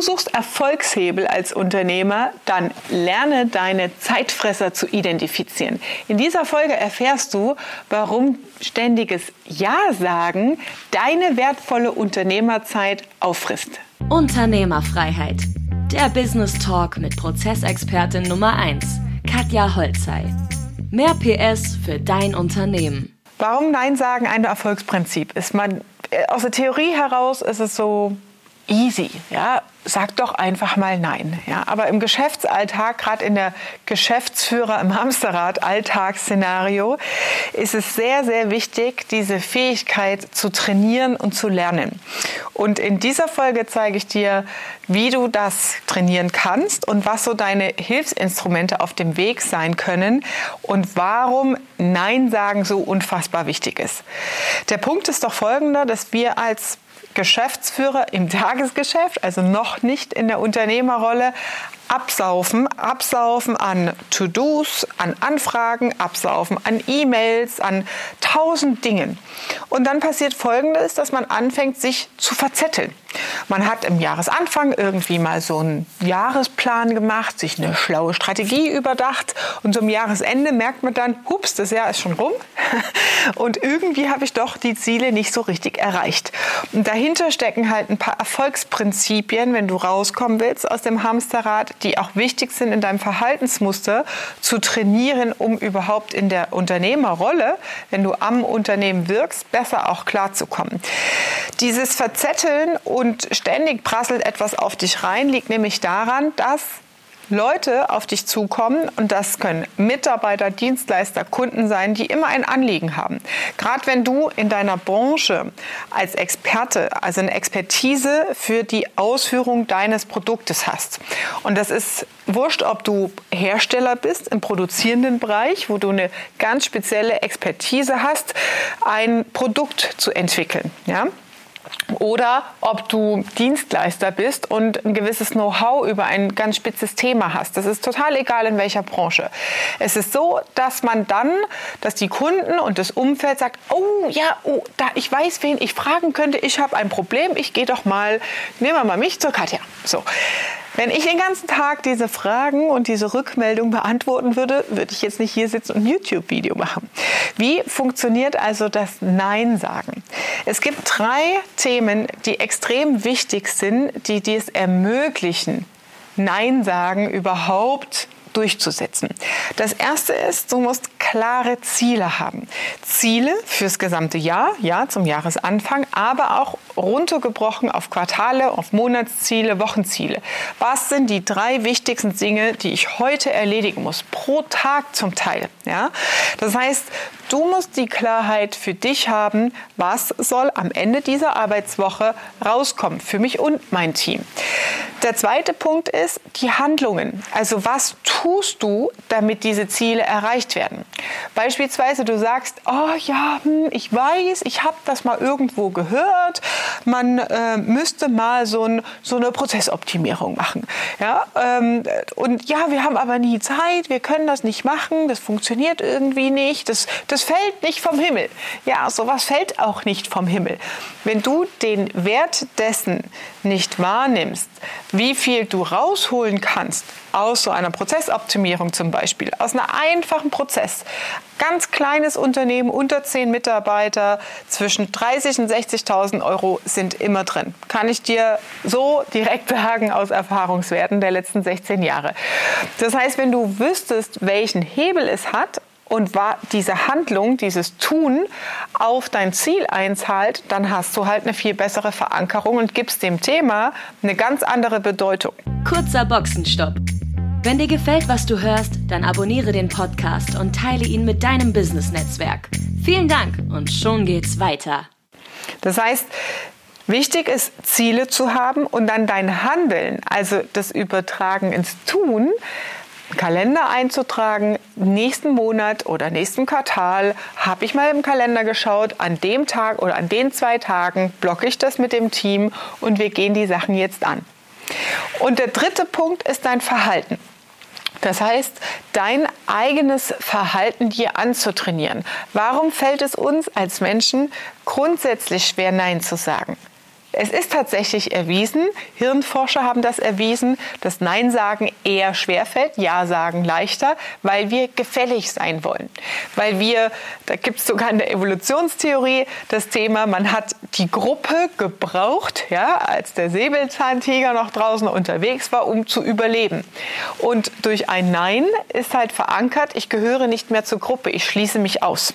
Du suchst Erfolgshebel als Unternehmer, dann lerne deine Zeitfresser zu identifizieren. In dieser Folge erfährst du, warum ständiges Ja sagen deine wertvolle Unternehmerzeit auffrisst. Unternehmerfreiheit. Der Business Talk mit Prozessexpertin Nummer 1, Katja Holzei. Mehr PS für dein Unternehmen. Warum Nein sagen ein Erfolgsprinzip ist? Man, äh, aus der Theorie heraus ist es so, easy. Ja, sag doch einfach mal nein. Ja, aber im Geschäftsalltag, gerade in der Geschäftsführer im Hamsterrad Alltagsszenario, ist es sehr, sehr wichtig, diese Fähigkeit zu trainieren und zu lernen. Und in dieser Folge zeige ich dir, wie du das trainieren kannst und was so deine Hilfsinstrumente auf dem Weg sein können und warum Nein sagen so unfassbar wichtig ist. Der Punkt ist doch folgender, dass wir als Geschäftsführer im Tagesgeschäft, also noch nicht in der Unternehmerrolle, absaufen, absaufen an To-Dos, an Anfragen, absaufen an E-Mails, an tausend Dingen. Und dann passiert Folgendes, dass man anfängt, sich zu verzetteln. Man hat im Jahresanfang irgendwie mal so einen Jahresplan gemacht, sich eine schlaue Strategie überdacht und zum Jahresende merkt man dann, hups, das Jahr ist schon rum und irgendwie habe ich doch die Ziele nicht so richtig erreicht. Und dahinter stecken halt ein paar Erfolgsprinzipien, wenn du rauskommen willst aus dem Hamsterrad, die auch wichtig sind in deinem Verhaltensmuster zu trainieren, um überhaupt in der Unternehmerrolle, wenn du am Unternehmen wirkst, besser auch klarzukommen. Dieses Verzetteln und ständig prasselt etwas auf dich rein, liegt nämlich daran, dass Leute auf dich zukommen und das können Mitarbeiter, Dienstleister, Kunden sein, die immer ein Anliegen haben. Gerade wenn du in deiner Branche als Experte, also eine Expertise für die Ausführung deines Produktes hast. Und das ist wurscht, ob du Hersteller bist im produzierenden Bereich, wo du eine ganz spezielle Expertise hast, ein Produkt zu entwickeln. Ja? Oder ob du Dienstleister bist und ein gewisses Know-how über ein ganz spitzes Thema hast. Das ist total egal in welcher Branche. Es ist so, dass man dann, dass die Kunden und das Umfeld sagt, oh ja, oh, da, ich weiß, wen ich fragen könnte, ich habe ein Problem, ich gehe doch mal, nehmen wir mal mich zur Katja. So. Wenn ich den ganzen Tag diese Fragen und diese Rückmeldung beantworten würde, würde ich jetzt nicht hier sitzen und ein YouTube-Video machen. Wie funktioniert also das Nein sagen? Es gibt drei Themen, die extrem wichtig sind, die dies ermöglichen, Nein sagen überhaupt durchzusetzen. Das erste ist, du musst klare Ziele haben. Ziele fürs gesamte Jahr, ja, zum Jahresanfang, aber auch runtergebrochen auf Quartale, auf Monatsziele, Wochenziele. Was sind die drei wichtigsten Dinge, die ich heute erledigen muss? Pro Tag zum Teil, ja? Das heißt, Du musst die Klarheit für dich haben, was soll am Ende dieser Arbeitswoche rauskommen, für mich und mein Team. Der zweite Punkt ist die Handlungen. Also was tust du, damit diese Ziele erreicht werden? Beispielsweise du sagst, oh ja, hm, ich weiß, ich habe das mal irgendwo gehört, man äh, müsste mal so, ein, so, eine Prozessoptimierung machen. Ja, ähm, und ja, wir haben aber nie Zeit, wir können das nicht machen, das funktioniert irgendwie nicht, das, das fällt nicht vom Himmel. Ja, sowas fällt auch nicht vom Himmel. Wenn du den Wert dessen nicht wahrnimmst, wie viel du rausholen kannst aus so einer Prozessoptimierung zum Beispiel, aus einem einfachen Prozess, ganz kleines Unternehmen, unter zehn Mitarbeiter, zwischen 30 und 60.000 Euro sind immer drin. Kann ich dir so direkt sagen aus Erfahrungswerten der letzten 16 Jahre. Das heißt, wenn du wüsstest, welchen Hebel es hat, und diese Handlung, dieses Tun auf dein Ziel einzahlt, dann hast du halt eine viel bessere Verankerung und gibst dem Thema eine ganz andere Bedeutung. Kurzer Boxenstopp. Wenn dir gefällt, was du hörst, dann abonniere den Podcast und teile ihn mit deinem Business-Netzwerk. Vielen Dank und schon geht's weiter. Das heißt, Wichtig ist, Ziele zu haben und dann dein Handeln, also das Übertragen ins Tun, Kalender einzutragen, nächsten Monat oder nächsten Quartal habe ich mal im Kalender geschaut, an dem Tag oder an den zwei Tagen blocke ich das mit dem Team und wir gehen die Sachen jetzt an. Und der dritte Punkt ist dein Verhalten. Das heißt, dein eigenes Verhalten dir anzutrainieren. Warum fällt es uns als Menschen grundsätzlich schwer, Nein zu sagen? Es ist tatsächlich erwiesen, Hirnforscher haben das erwiesen, dass Nein sagen eher schwerfällt, Ja sagen leichter, weil wir gefällig sein wollen. Weil wir, da gibt es sogar in der Evolutionstheorie das Thema, man hat die Gruppe gebraucht, ja, als der Säbelzahntiger noch draußen unterwegs war, um zu überleben. Und durch ein Nein ist halt verankert, ich gehöre nicht mehr zur Gruppe, ich schließe mich aus.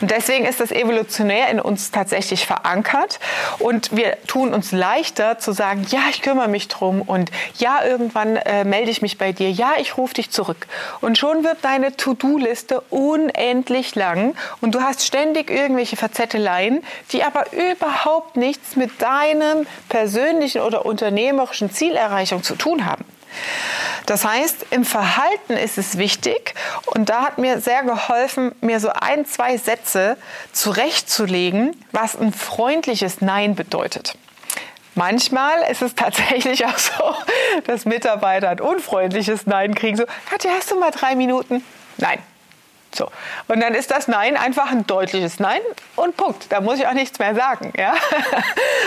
Und deswegen ist das evolutionär in uns tatsächlich verankert und wir tun uns leichter zu sagen, ja, ich kümmere mich drum und ja, irgendwann äh, melde ich mich bei dir, ja, ich rufe dich zurück. Und schon wird deine To-Do-Liste unendlich lang und du hast ständig irgendwelche Verzetteleien, die aber überhaupt nichts mit deinem persönlichen oder unternehmerischen Zielerreichung zu tun haben. Das heißt, im Verhalten ist es wichtig und da hat mir sehr geholfen, mir so ein, zwei Sätze zurechtzulegen, was ein freundliches Nein bedeutet. Manchmal ist es tatsächlich auch so, dass Mitarbeiter ein unfreundliches Nein kriegen. So, Katja, hast du mal drei Minuten? Nein, so. Und dann ist das Nein einfach ein deutliches Nein und Punkt. Da muss ich auch nichts mehr sagen. Ja?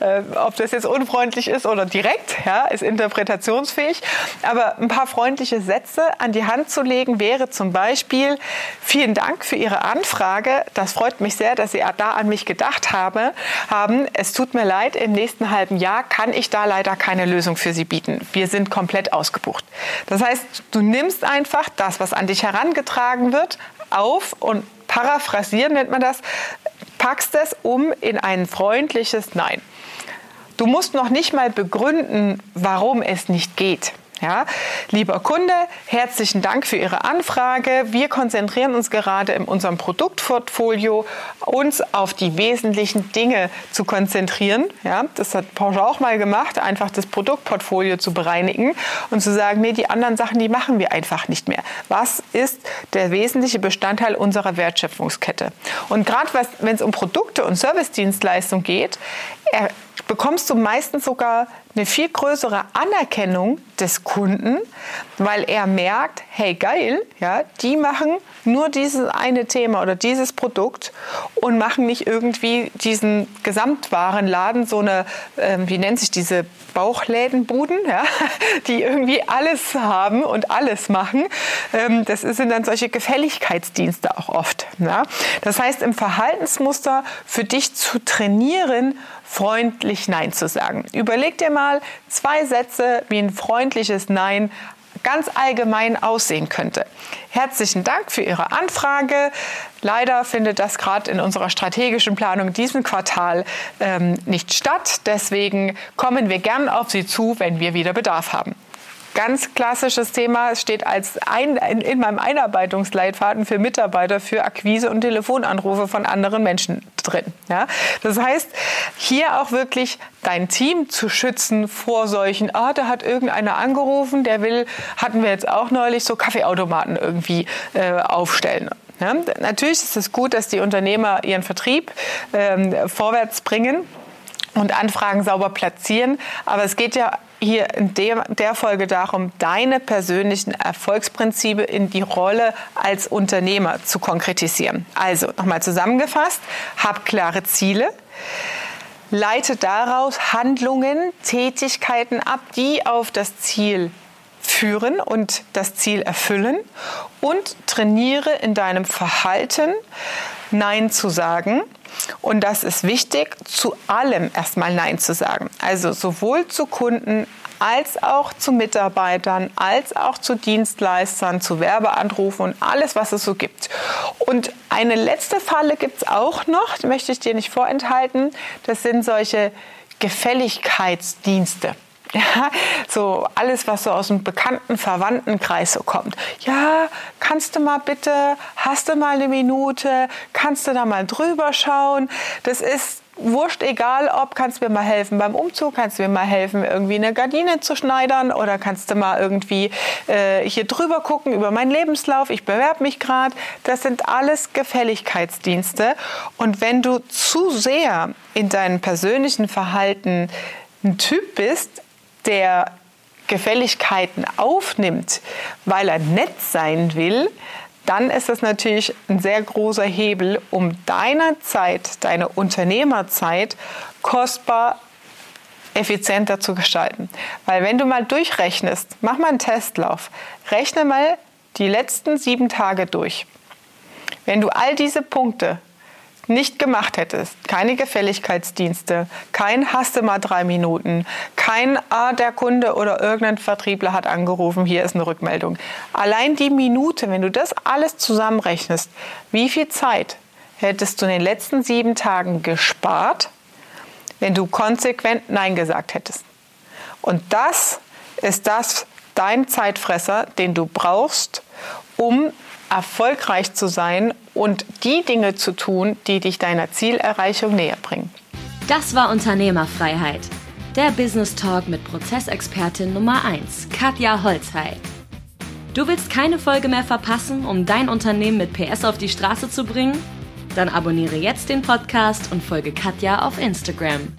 Äh, ob das jetzt unfreundlich ist oder direkt, ja, ist interpretationsfähig. Aber ein paar freundliche Sätze an die Hand zu legen wäre zum Beispiel, vielen Dank für Ihre Anfrage. Das freut mich sehr, dass Sie da an mich gedacht habe, haben. Es tut mir leid, im nächsten halben Jahr kann ich da leider keine Lösung für Sie bieten. Wir sind komplett ausgebucht. Das heißt, du nimmst einfach das, was an dich herangetragen wird, auf und paraphrasieren nennt man das, packst es um in ein freundliches Nein. Du musst noch nicht mal begründen, warum es nicht geht. Ja, lieber Kunde, herzlichen Dank für Ihre Anfrage. Wir konzentrieren uns gerade in unserem Produktportfolio, uns auf die wesentlichen Dinge zu konzentrieren. Ja, das hat Porsche auch mal gemacht, einfach das Produktportfolio zu bereinigen und zu sagen, nee, die anderen Sachen, die machen wir einfach nicht mehr. Was ist der wesentliche Bestandteil unserer Wertschöpfungskette? Und gerade wenn es um Produkte und Servicedienstleistungen geht, bekommst du meistens sogar eine viel größere Anerkennung des Kunden, weil er merkt, hey geil, ja, die machen nur dieses eine Thema oder dieses Produkt und machen nicht irgendwie diesen Gesamtwarenladen, so eine, äh, wie nennt sich diese Bauchlädenbuden, ja, die irgendwie alles haben und alles machen. Ähm, das sind dann solche Gefälligkeitsdienste auch oft. Ja. Das heißt, im Verhaltensmuster für dich zu trainieren, freundlich Nein zu sagen. Überleg dir mal zwei Sätze, wie ein freundliches Nein ganz allgemein aussehen könnte. Herzlichen Dank für Ihre Anfrage. Leider findet das gerade in unserer strategischen Planung diesen Quartal ähm, nicht statt. Deswegen kommen wir gern auf Sie zu, wenn wir wieder Bedarf haben ganz klassisches Thema. Es steht als ein, in, in meinem Einarbeitungsleitfaden für Mitarbeiter für Akquise und Telefonanrufe von anderen Menschen drin. Ja? Das heißt, hier auch wirklich dein Team zu schützen vor solchen, ah, da hat irgendeiner angerufen, der will, hatten wir jetzt auch neulich, so Kaffeeautomaten irgendwie äh, aufstellen. Ja? Natürlich ist es gut, dass die Unternehmer ihren Vertrieb ähm, vorwärts bringen und Anfragen sauber platzieren. Aber es geht ja hier in der, der Folge darum, deine persönlichen Erfolgsprinzipie in die Rolle als Unternehmer zu konkretisieren. Also nochmal zusammengefasst, hab klare Ziele. Leite daraus Handlungen, Tätigkeiten ab, die auf das Ziel führen und das Ziel erfüllen und trainiere in deinem Verhalten Nein zu sagen und das ist wichtig, zu allem erstmal Nein zu sagen. Also sowohl zu Kunden als auch zu Mitarbeitern, als auch zu Dienstleistern, zu Werbeanrufen und alles, was es so gibt. Und eine letzte Falle gibt es auch noch, die möchte ich dir nicht vorenthalten. Das sind solche Gefälligkeitsdienste. Ja, so alles, was so aus dem bekannten Verwandtenkreis so kommt. Ja, kannst du mal bitte, hast du mal eine Minute, kannst du da mal drüber schauen? Das ist wurscht, egal ob, kannst du mir mal helfen beim Umzug, kannst du mir mal helfen, irgendwie eine Gardine zu schneidern oder kannst du mal irgendwie äh, hier drüber gucken über meinen Lebenslauf, ich bewerbe mich gerade. Das sind alles Gefälligkeitsdienste. Und wenn du zu sehr in deinem persönlichen Verhalten ein Typ bist, der Gefälligkeiten aufnimmt, weil er nett sein will, dann ist das natürlich ein sehr großer Hebel, um deiner Zeit, deine Unternehmerzeit kostbar effizienter zu gestalten. Weil wenn du mal durchrechnest, mach mal einen Testlauf, rechne mal die letzten sieben Tage durch. Wenn du all diese Punkte nicht gemacht hättest, keine Gefälligkeitsdienste, kein hast du mal drei Minuten, kein ah, der Kunde oder irgendein Vertriebler hat angerufen, hier ist eine Rückmeldung. Allein die Minute, wenn du das alles zusammenrechnest, wie viel Zeit hättest du in den letzten sieben Tagen gespart, wenn du konsequent Nein gesagt hättest. Und das ist das, dein Zeitfresser, den du brauchst, um erfolgreich zu sein und die Dinge zu tun, die dich deiner Zielerreichung näher bringen. Das war Unternehmerfreiheit. Der Business Talk mit Prozessexpertin Nummer 1, Katja Holzhey. Du willst keine Folge mehr verpassen, um dein Unternehmen mit PS auf die Straße zu bringen? Dann abonniere jetzt den Podcast und folge Katja auf Instagram.